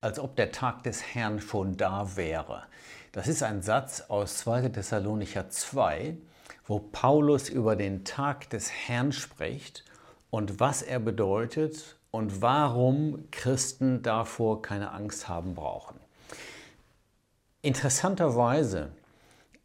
als ob der Tag des Herrn schon da wäre. Das ist ein Satz aus 2. Thessalonicher 2, wo Paulus über den Tag des Herrn spricht und was er bedeutet und warum Christen davor keine Angst haben brauchen. Interessanterweise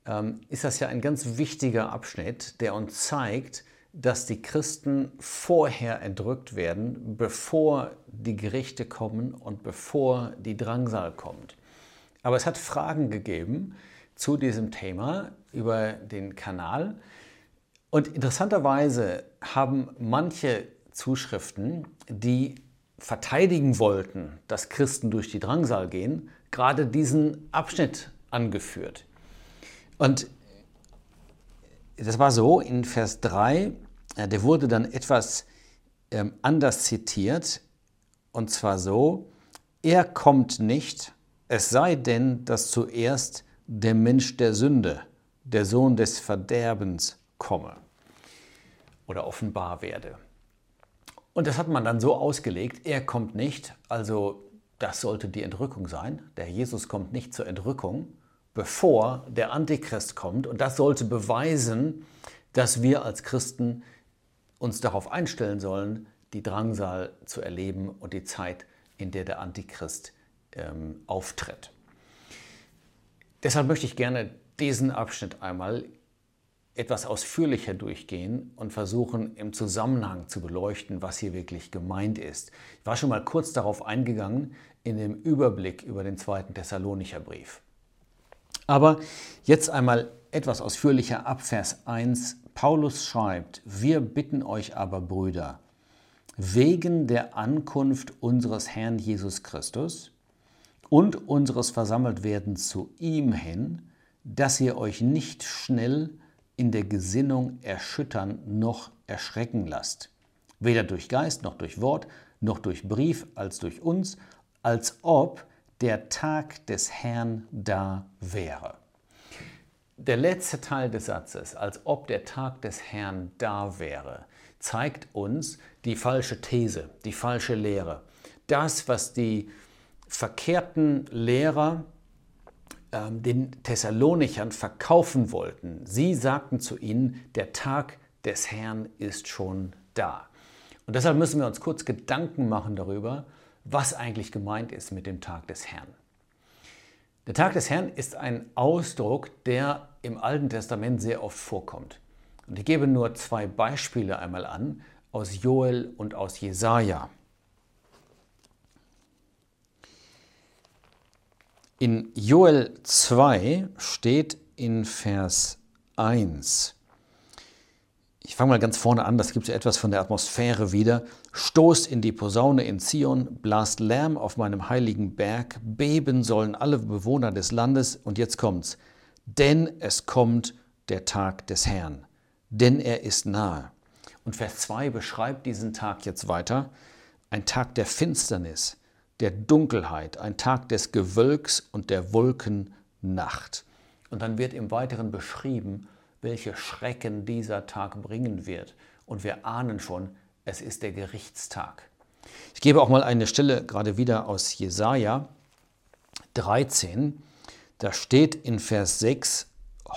ähm, ist das ja ein ganz wichtiger Abschnitt, der uns zeigt, dass die Christen vorher entrückt werden, bevor die Gerichte kommen und bevor die Drangsal kommt. Aber es hat Fragen gegeben zu diesem Thema über den Kanal. Und interessanterweise haben manche Zuschriften, die verteidigen wollten, dass Christen durch die Drangsal gehen, gerade diesen Abschnitt angeführt. Und das war so, in Vers 3 der wurde dann etwas ähm, anders zitiert, und zwar so, er kommt nicht, es sei denn, dass zuerst der Mensch der Sünde, der Sohn des Verderbens komme oder offenbar werde. Und das hat man dann so ausgelegt, er kommt nicht, also das sollte die Entrückung sein. Der Jesus kommt nicht zur Entrückung, bevor der Antichrist kommt. Und das sollte beweisen, dass wir als Christen uns darauf einstellen sollen, die Drangsal zu erleben und die Zeit, in der der Antichrist ähm, auftritt. Deshalb möchte ich gerne diesen Abschnitt einmal etwas ausführlicher durchgehen und versuchen im Zusammenhang zu beleuchten, was hier wirklich gemeint ist. Ich war schon mal kurz darauf eingegangen in dem Überblick über den zweiten Thessalonicher Brief. Aber jetzt einmal etwas ausführlicher ab Vers 1 Paulus schreibt, wir bitten euch aber, Brüder, wegen der Ankunft unseres Herrn Jesus Christus und unseres Versammeltwerdens zu ihm hin, dass ihr euch nicht schnell in der Gesinnung erschüttern noch erschrecken lasst, weder durch Geist noch durch Wort, noch durch Brief als durch uns, als ob der Tag des Herrn da wäre. Der letzte Teil des Satzes, als ob der Tag des Herrn da wäre, zeigt uns die falsche These, die falsche Lehre. Das, was die verkehrten Lehrer äh, den Thessalonichern verkaufen wollten. Sie sagten zu ihnen, der Tag des Herrn ist schon da. Und deshalb müssen wir uns kurz Gedanken machen darüber, was eigentlich gemeint ist mit dem Tag des Herrn. Der Tag des Herrn ist ein Ausdruck, der im Alten Testament sehr oft vorkommt. Und ich gebe nur zwei Beispiele einmal an aus Joel und aus Jesaja. In Joel 2 steht in Vers 1, ich fange mal ganz vorne an, das gibt so etwas von der Atmosphäre wieder. Stoßt in die Posaune in Zion, blast Lärm auf meinem heiligen Berg, beben sollen alle Bewohner des Landes. Und jetzt kommt's. Denn es kommt der Tag des Herrn, denn er ist nahe. Und Vers 2 beschreibt diesen Tag jetzt weiter. Ein Tag der Finsternis, der Dunkelheit, ein Tag des Gewölks und der Wolkennacht. Und dann wird im Weiteren beschrieben, welche Schrecken dieser Tag bringen wird. Und wir ahnen schon, es ist der Gerichtstag. Ich gebe auch mal eine Stelle gerade wieder aus Jesaja 13. Da steht in Vers 6: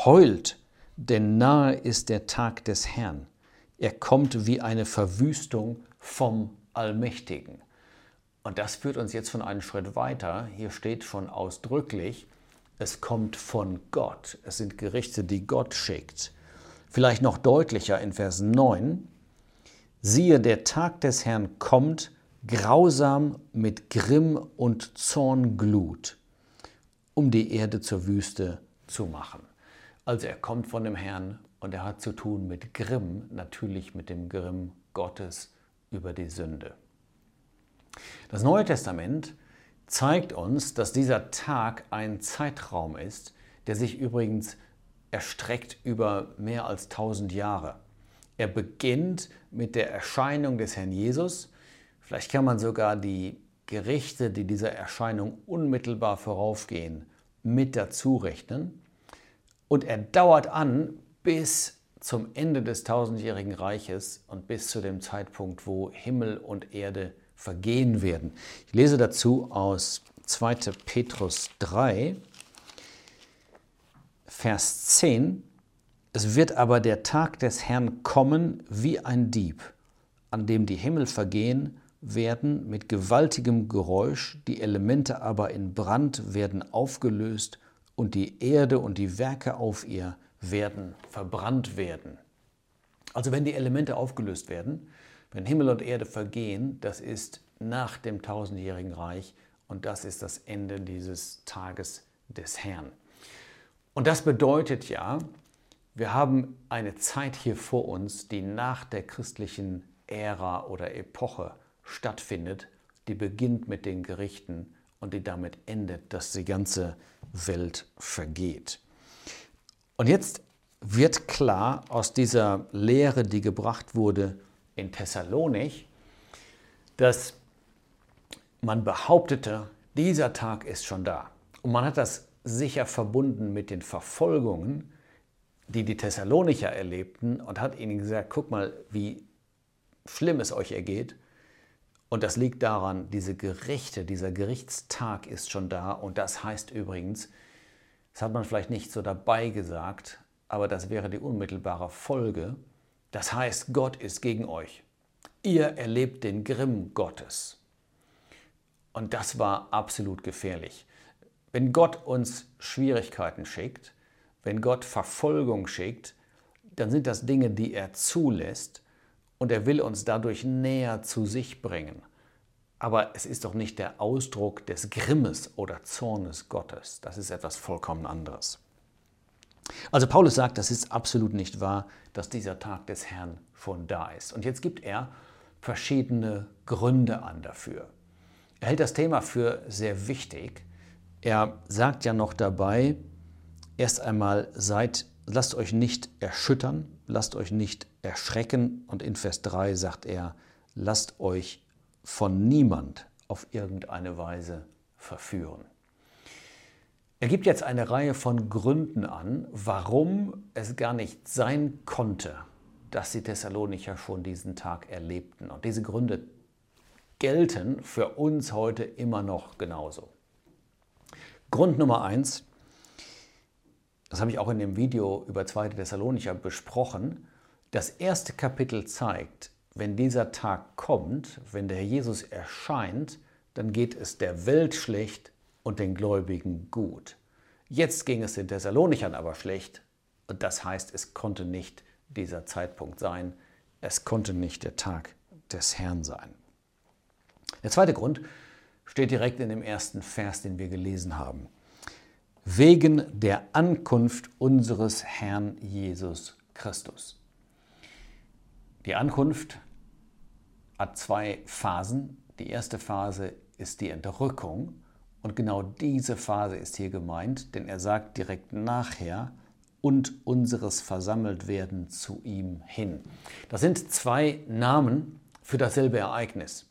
Heult, denn nahe ist der Tag des Herrn. Er kommt wie eine Verwüstung vom Allmächtigen. Und das führt uns jetzt von einem Schritt weiter. Hier steht schon ausdrücklich, es kommt von Gott. Es sind Gerichte, die Gott schickt. Vielleicht noch deutlicher in Vers 9. Siehe, der Tag des Herrn kommt, grausam mit Grimm und Zornglut, um die Erde zur Wüste zu machen. Also er kommt von dem Herrn und er hat zu tun mit Grimm, natürlich mit dem Grimm Gottes über die Sünde. Das Neue Testament zeigt uns, dass dieser Tag ein Zeitraum ist, der sich übrigens erstreckt über mehr als 1000 Jahre. Er beginnt mit der Erscheinung des Herrn Jesus. Vielleicht kann man sogar die Gerichte, die dieser Erscheinung unmittelbar voraufgehen, mit dazu rechnen. Und er dauert an bis zum Ende des tausendjährigen Reiches und bis zu dem Zeitpunkt, wo Himmel und Erde vergehen werden. Ich lese dazu aus 2. Petrus 3, Vers 10. Es wird aber der Tag des Herrn kommen wie ein Dieb, an dem die Himmel vergehen werden mit gewaltigem Geräusch, die Elemente aber in Brand werden aufgelöst und die Erde und die Werke auf ihr werden verbrannt werden. Also wenn die Elemente aufgelöst werden, wenn Himmel und Erde vergehen, das ist nach dem tausendjährigen Reich und das ist das Ende dieses Tages des Herrn. Und das bedeutet ja, wir haben eine Zeit hier vor uns, die nach der christlichen Ära oder Epoche stattfindet, die beginnt mit den Gerichten und die damit endet, dass die ganze Welt vergeht. Und jetzt wird klar aus dieser Lehre, die gebracht wurde in Thessalonich, dass man behauptete, dieser Tag ist schon da. Und man hat das sicher verbunden mit den Verfolgungen, die die Thessalonicher erlebten und hat ihnen gesagt, guck mal, wie schlimm es euch ergeht. Und das liegt daran, diese Gerichte, dieser Gerichtstag ist schon da. Und das heißt übrigens, das hat man vielleicht nicht so dabei gesagt, aber das wäre die unmittelbare Folge. Das heißt, Gott ist gegen euch. Ihr erlebt den Grimm Gottes. Und das war absolut gefährlich. Wenn Gott uns Schwierigkeiten schickt, wenn Gott Verfolgung schickt, dann sind das Dinge, die er zulässt und er will uns dadurch näher zu sich bringen. Aber es ist doch nicht der Ausdruck des Grimmes oder Zornes Gottes. Das ist etwas vollkommen anderes. Also Paulus sagt, das ist absolut nicht wahr, dass dieser Tag des Herrn schon da ist. Und jetzt gibt er verschiedene Gründe an dafür. Er hält das Thema für sehr wichtig. Er sagt ja noch dabei, erst einmal seid, lasst euch nicht erschüttern, lasst euch nicht erschrecken. Und in Vers 3 sagt er, lasst euch von niemand auf irgendeine Weise verführen. Er gibt jetzt eine Reihe von Gründen an, warum es gar nicht sein konnte, dass die Thessalonicher schon diesen Tag erlebten. Und diese Gründe gelten für uns heute immer noch genauso. Grund Nummer eins, das habe ich auch in dem Video über 2. Thessalonicher besprochen, das erste Kapitel zeigt, wenn dieser Tag kommt, wenn der Herr Jesus erscheint, dann geht es der Welt schlecht und den Gläubigen gut. Jetzt ging es den Thessalonichern aber schlecht und das heißt, es konnte nicht dieser Zeitpunkt sein, es konnte nicht der Tag des Herrn sein. Der zweite Grund steht direkt in dem ersten Vers, den wir gelesen haben. Wegen der Ankunft unseres Herrn Jesus Christus. Die Ankunft hat zwei Phasen. Die erste Phase ist die Entrückung und genau diese Phase ist hier gemeint, denn er sagt direkt nachher, und unseres versammelt werden zu ihm hin. Das sind zwei Namen für dasselbe Ereignis.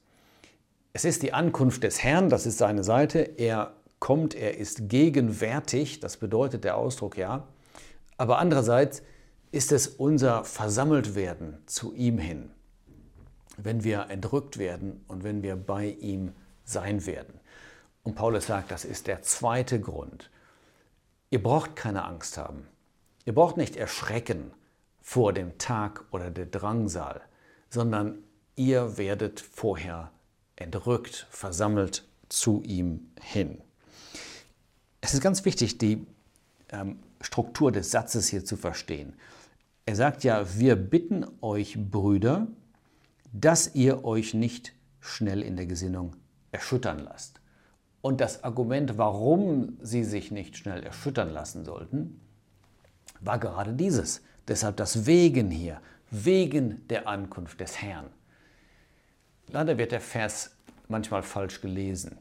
Es ist die Ankunft des Herrn, das ist seine Seite. Er kommt, er ist gegenwärtig, das bedeutet der Ausdruck ja. Aber andererseits ist es unser Versammeltwerden zu ihm hin, wenn wir entrückt werden und wenn wir bei ihm sein werden. Und Paulus sagt, das ist der zweite Grund. Ihr braucht keine Angst haben. Ihr braucht nicht erschrecken vor dem Tag oder der Drangsal, sondern ihr werdet vorher entrückt, versammelt zu ihm hin. Es ist ganz wichtig, die ähm, Struktur des Satzes hier zu verstehen. Er sagt ja, wir bitten euch, Brüder, dass ihr euch nicht schnell in der Gesinnung erschüttern lasst. Und das Argument, warum sie sich nicht schnell erschüttern lassen sollten, war gerade dieses. Deshalb das Wegen hier, wegen der Ankunft des Herrn. Leider wird der Vers manchmal falsch gelesen.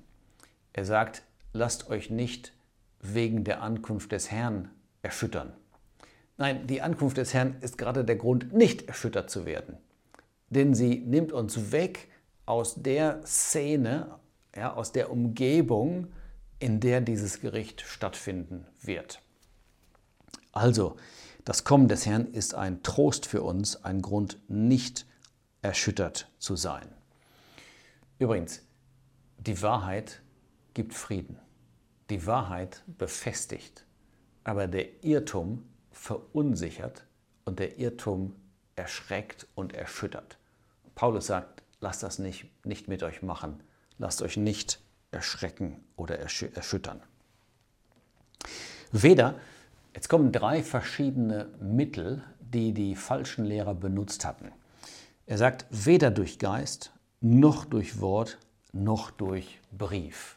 Er sagt, lasst euch nicht wegen der Ankunft des Herrn erschüttern. Nein, die Ankunft des Herrn ist gerade der Grund, nicht erschüttert zu werden. Denn sie nimmt uns weg aus der Szene, ja, aus der Umgebung, in der dieses Gericht stattfinden wird. Also, das Kommen des Herrn ist ein Trost für uns, ein Grund, nicht erschüttert zu sein. Übrigens, die Wahrheit, gibt Frieden. Die Wahrheit befestigt. Aber der Irrtum verunsichert und der Irrtum erschreckt und erschüttert. Paulus sagt, lasst das nicht, nicht mit euch machen. Lasst euch nicht erschrecken oder erschüttern. Weder, jetzt kommen drei verschiedene Mittel, die die falschen Lehrer benutzt hatten. Er sagt, weder durch Geist, noch durch Wort, noch durch Brief.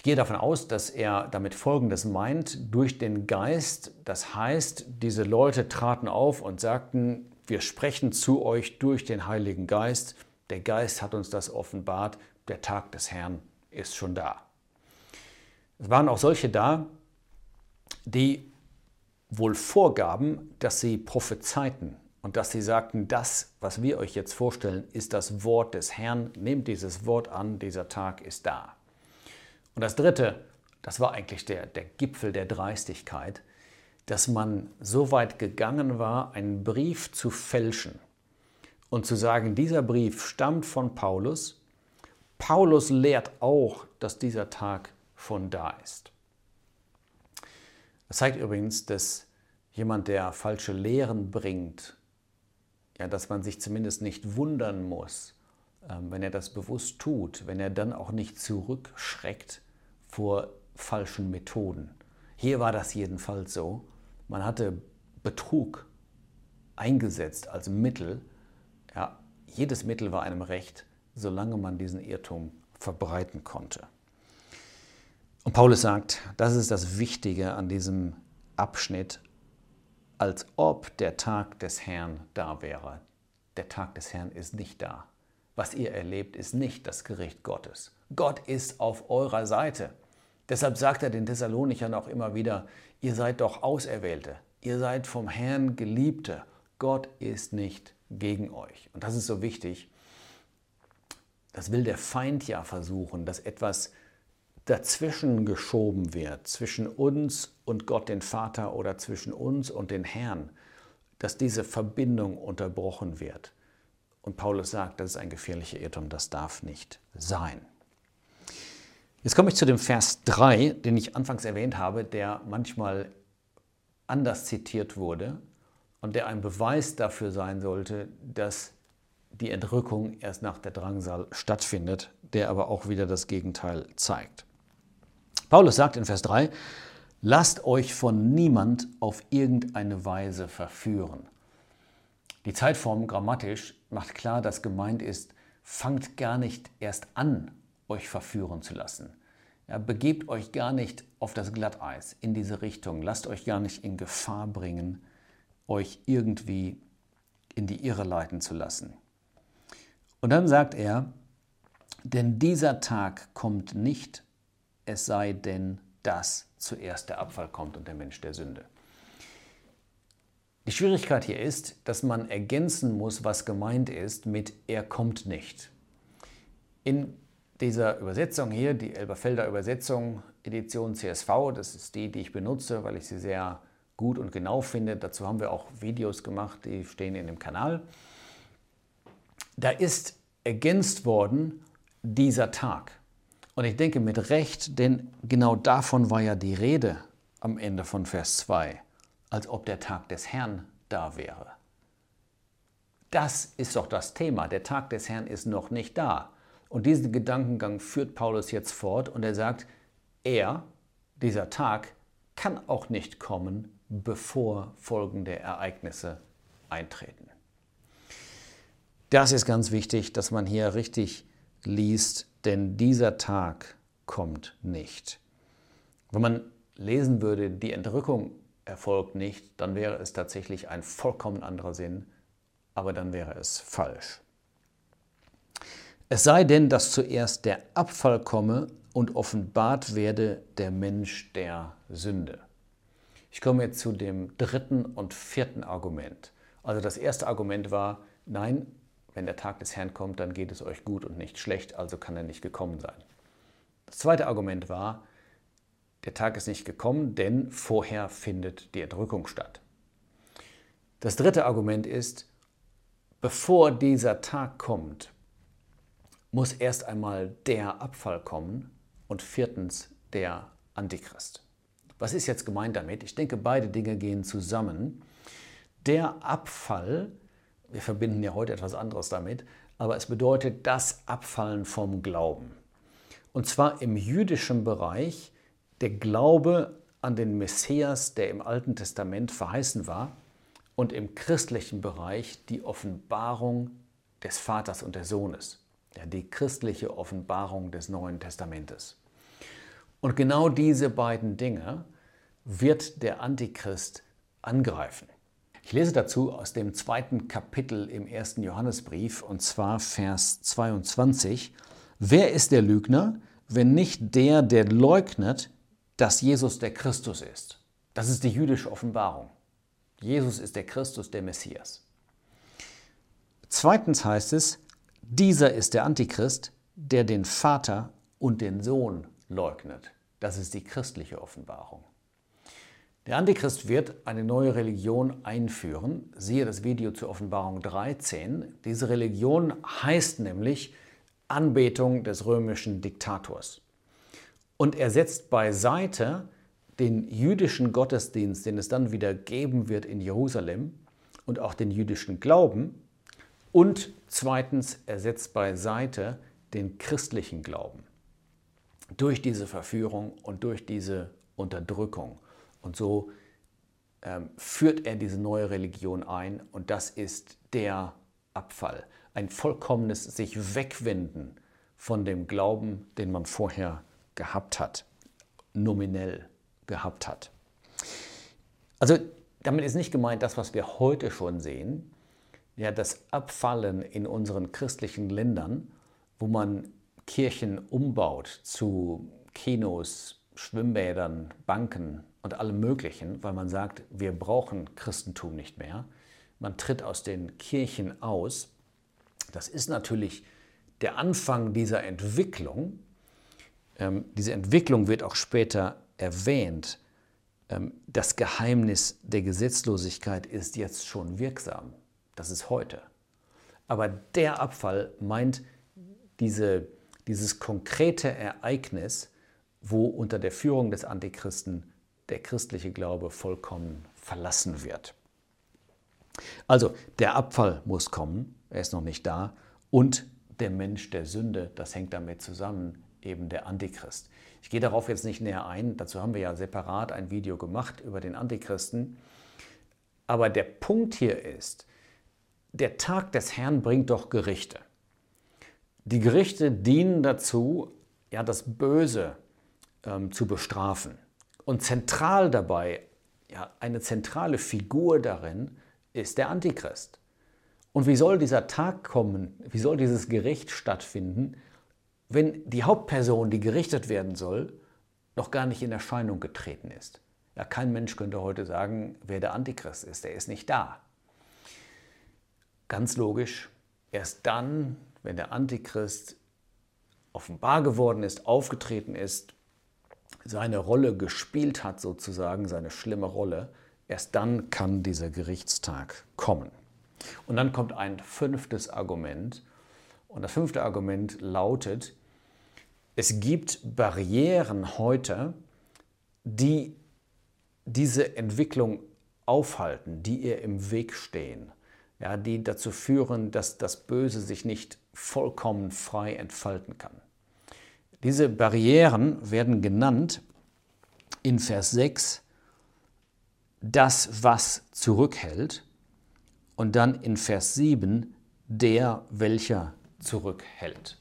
Ich gehe davon aus, dass er damit Folgendes meint, durch den Geist. Das heißt, diese Leute traten auf und sagten, wir sprechen zu euch durch den Heiligen Geist. Der Geist hat uns das offenbart. Der Tag des Herrn ist schon da. Es waren auch solche da, die wohl vorgaben, dass sie prophezeiten und dass sie sagten, das, was wir euch jetzt vorstellen, ist das Wort des Herrn. Nehmt dieses Wort an, dieser Tag ist da. Und das Dritte, das war eigentlich der, der Gipfel der Dreistigkeit, dass man so weit gegangen war, einen Brief zu fälschen und zu sagen, dieser Brief stammt von Paulus. Paulus lehrt auch, dass dieser Tag von da ist. Das zeigt übrigens, dass jemand, der falsche Lehren bringt, ja, dass man sich zumindest nicht wundern muss, wenn er das bewusst tut, wenn er dann auch nicht zurückschreckt vor falschen Methoden. Hier war das jedenfalls so. Man hatte Betrug eingesetzt als Mittel. Ja, jedes Mittel war einem recht, solange man diesen Irrtum verbreiten konnte. Und Paulus sagt, das ist das Wichtige an diesem Abschnitt, als ob der Tag des Herrn da wäre. Der Tag des Herrn ist nicht da. Was ihr erlebt, ist nicht das Gericht Gottes. Gott ist auf eurer Seite. Deshalb sagt er den Thessalonichern auch immer wieder, ihr seid doch Auserwählte, ihr seid vom Herrn Geliebte. Gott ist nicht gegen euch. Und das ist so wichtig. Das will der Feind ja versuchen, dass etwas dazwischen geschoben wird, zwischen uns und Gott den Vater oder zwischen uns und den Herrn, dass diese Verbindung unterbrochen wird. Und Paulus sagt, das ist ein gefährlicher Irrtum, das darf nicht sein. Jetzt komme ich zu dem Vers 3, den ich anfangs erwähnt habe, der manchmal anders zitiert wurde und der ein Beweis dafür sein sollte, dass die Entrückung erst nach der Drangsal stattfindet, der aber auch wieder das Gegenteil zeigt. Paulus sagt in Vers 3, lasst euch von niemand auf irgendeine Weise verführen. Die Zeitform grammatisch macht klar, dass gemeint ist, fangt gar nicht erst an, euch verführen zu lassen. Ja, begebt euch gar nicht auf das Glatteis in diese Richtung. Lasst euch gar nicht in Gefahr bringen, euch irgendwie in die Irre leiten zu lassen. Und dann sagt er, denn dieser Tag kommt nicht, es sei denn, dass zuerst der Abfall kommt und der Mensch der Sünde. Die Schwierigkeit hier ist, dass man ergänzen muss, was gemeint ist mit er kommt nicht. In dieser Übersetzung hier, die Elberfelder Übersetzung, Edition CSV, das ist die, die ich benutze, weil ich sie sehr gut und genau finde. Dazu haben wir auch Videos gemacht, die stehen in dem Kanal. Da ist ergänzt worden dieser Tag. Und ich denke mit Recht, denn genau davon war ja die Rede am Ende von Vers 2 als ob der Tag des Herrn da wäre. Das ist doch das Thema. Der Tag des Herrn ist noch nicht da. Und diesen Gedankengang führt Paulus jetzt fort und er sagt, er, dieser Tag, kann auch nicht kommen, bevor folgende Ereignisse eintreten. Das ist ganz wichtig, dass man hier richtig liest, denn dieser Tag kommt nicht. Wenn man lesen würde, die Entrückung erfolgt nicht, dann wäre es tatsächlich ein vollkommen anderer Sinn, aber dann wäre es falsch. Es sei denn, dass zuerst der Abfall komme und offenbart werde der Mensch der Sünde. Ich komme jetzt zu dem dritten und vierten Argument. Also das erste Argument war, nein, wenn der Tag des Herrn kommt, dann geht es euch gut und nicht schlecht, also kann er nicht gekommen sein. Das zweite Argument war, der Tag ist nicht gekommen, denn vorher findet die Entrückung statt. Das dritte Argument ist, bevor dieser Tag kommt, muss erst einmal der Abfall kommen und viertens der Antichrist. Was ist jetzt gemeint damit? Ich denke, beide Dinge gehen zusammen. Der Abfall, wir verbinden ja heute etwas anderes damit, aber es bedeutet das Abfallen vom Glauben. Und zwar im jüdischen Bereich der Glaube an den Messias, der im Alten Testament verheißen war, und im christlichen Bereich die Offenbarung des Vaters und des Sohnes, ja, die christliche Offenbarung des Neuen Testamentes. Und genau diese beiden Dinge wird der Antichrist angreifen. Ich lese dazu aus dem zweiten Kapitel im ersten Johannesbrief, und zwar Vers 22. Wer ist der Lügner, wenn nicht der, der leugnet, dass Jesus der Christus ist? Das ist die jüdische Offenbarung. Jesus ist der Christus, der Messias. Zweitens heißt es, dieser ist der Antichrist, der den Vater und den Sohn leugnet. Das ist die christliche Offenbarung. Der Antichrist wird eine neue Religion einführen. Siehe das Video zur Offenbarung 13. Diese Religion heißt nämlich Anbetung des römischen Diktators. Und er setzt beiseite den jüdischen Gottesdienst, den es dann wieder geben wird in Jerusalem, und auch den jüdischen Glauben. Und zweitens, er setzt beiseite den christlichen Glauben. Durch diese Verführung und durch diese Unterdrückung. Und so ähm, führt er diese neue Religion ein und das ist der Abfall. Ein vollkommenes sich wegwenden von dem Glauben, den man vorher gehabt hat, nominell gehabt hat. Also damit ist nicht gemeint das, was wir heute schon sehen, ja, das Abfallen in unseren christlichen Ländern, wo man Kirchen umbaut zu Kinos, Schwimmbädern, Banken, und allem Möglichen, weil man sagt, wir brauchen Christentum nicht mehr. Man tritt aus den Kirchen aus. Das ist natürlich der Anfang dieser Entwicklung. Ähm, diese Entwicklung wird auch später erwähnt. Ähm, das Geheimnis der Gesetzlosigkeit ist jetzt schon wirksam. Das ist heute. Aber der Abfall meint diese, dieses konkrete Ereignis, wo unter der Führung des Antichristen der christliche Glaube vollkommen verlassen wird. Also der Abfall muss kommen, er ist noch nicht da, und der Mensch der Sünde, das hängt damit zusammen, eben der Antichrist. Ich gehe darauf jetzt nicht näher ein, dazu haben wir ja separat ein Video gemacht über den Antichristen. Aber der Punkt hier ist, der Tag des Herrn bringt doch Gerichte. Die Gerichte dienen dazu, ja, das Böse ähm, zu bestrafen. Und zentral dabei, ja, eine zentrale Figur darin ist der Antichrist. Und wie soll dieser Tag kommen, wie soll dieses Gericht stattfinden, wenn die Hauptperson, die gerichtet werden soll, noch gar nicht in Erscheinung getreten ist? Ja, kein Mensch könnte heute sagen, wer der Antichrist ist. Der ist nicht da. Ganz logisch, erst dann, wenn der Antichrist offenbar geworden ist, aufgetreten ist, seine Rolle gespielt hat, sozusagen, seine schlimme Rolle, erst dann kann dieser Gerichtstag kommen. Und dann kommt ein fünftes Argument. Und das fünfte Argument lautet, es gibt Barrieren heute, die diese Entwicklung aufhalten, die ihr im Weg stehen, ja, die dazu führen, dass das Böse sich nicht vollkommen frei entfalten kann. Diese Barrieren werden genannt in Vers 6 das, was zurückhält und dann in Vers 7 der, welcher zurückhält.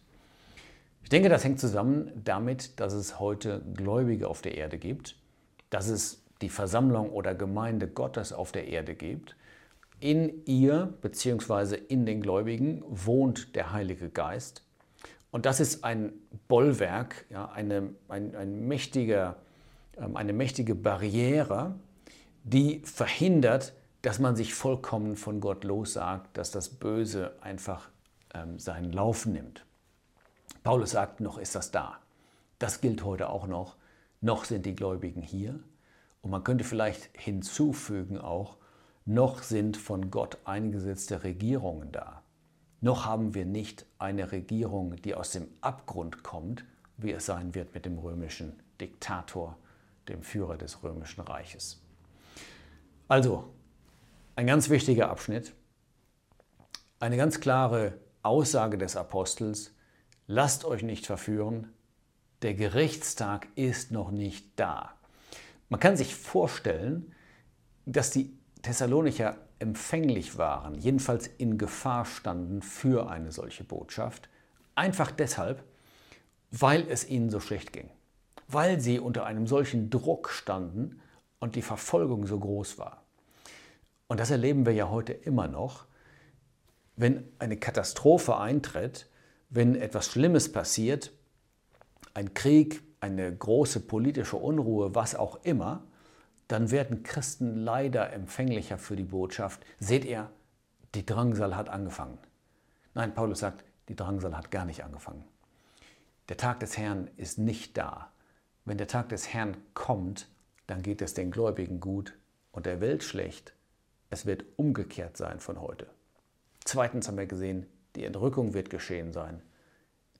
Ich denke, das hängt zusammen damit, dass es heute Gläubige auf der Erde gibt, dass es die Versammlung oder Gemeinde Gottes auf der Erde gibt. In ihr bzw. in den Gläubigen wohnt der Heilige Geist und das ist ein Bollwerk, ja, eine, ein, ein mächtiger, ähm, eine mächtige Barriere, die verhindert, dass man sich vollkommen von Gott lossagt, dass das Böse einfach ähm, seinen Lauf nimmt. Paulus sagt, noch ist das da. Das gilt heute auch noch. Noch sind die Gläubigen hier. Und man könnte vielleicht hinzufügen auch, noch sind von Gott eingesetzte Regierungen da. Noch haben wir nicht eine Regierung, die aus dem Abgrund kommt, wie es sein wird mit dem römischen Diktator, dem Führer des römischen Reiches. Also, ein ganz wichtiger Abschnitt, eine ganz klare Aussage des Apostels, lasst euch nicht verführen, der Gerichtstag ist noch nicht da. Man kann sich vorstellen, dass die Thessalonicher empfänglich waren, jedenfalls in Gefahr standen für eine solche Botschaft, einfach deshalb, weil es ihnen so schlecht ging, weil sie unter einem solchen Druck standen und die Verfolgung so groß war. Und das erleben wir ja heute immer noch, wenn eine Katastrophe eintritt, wenn etwas Schlimmes passiert, ein Krieg, eine große politische Unruhe, was auch immer, dann werden Christen leider empfänglicher für die Botschaft. Seht ihr, die Drangsal hat angefangen. Nein, Paulus sagt, die Drangsal hat gar nicht angefangen. Der Tag des Herrn ist nicht da. Wenn der Tag des Herrn kommt, dann geht es den Gläubigen gut und der Welt schlecht. Es wird umgekehrt sein von heute. Zweitens haben wir gesehen, die Entrückung wird geschehen sein.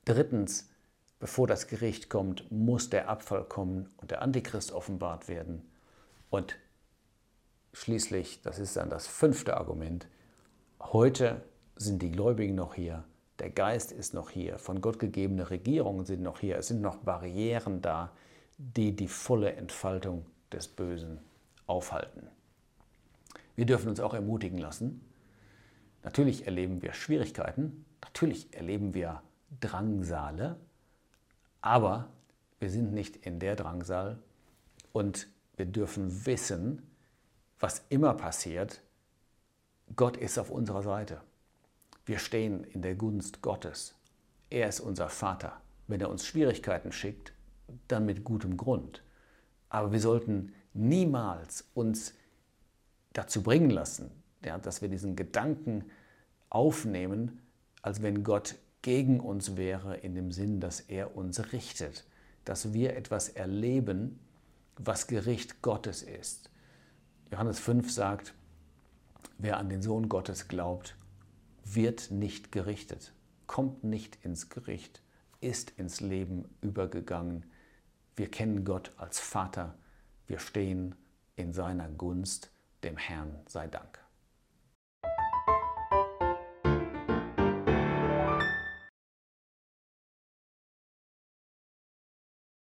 Drittens, bevor das Gericht kommt, muss der Abfall kommen und der Antichrist offenbart werden. Und schließlich, das ist dann das fünfte Argument, heute sind die Gläubigen noch hier, der Geist ist noch hier, von Gott gegebene Regierungen sind noch hier, es sind noch Barrieren da, die die volle Entfaltung des Bösen aufhalten. Wir dürfen uns auch ermutigen lassen. Natürlich erleben wir Schwierigkeiten, natürlich erleben wir Drangsale, aber wir sind nicht in der Drangsal und wir dürfen wissen, was immer passiert, Gott ist auf unserer Seite. Wir stehen in der Gunst Gottes. Er ist unser Vater. Wenn er uns Schwierigkeiten schickt, dann mit gutem Grund. Aber wir sollten niemals uns dazu bringen lassen, ja, dass wir diesen Gedanken aufnehmen, als wenn Gott gegen uns wäre, in dem Sinn, dass er uns richtet, dass wir etwas erleben, was Gericht Gottes ist. Johannes 5 sagt, wer an den Sohn Gottes glaubt, wird nicht gerichtet, kommt nicht ins Gericht, ist ins Leben übergegangen. Wir kennen Gott als Vater, wir stehen in seiner Gunst, dem Herrn sei Dank.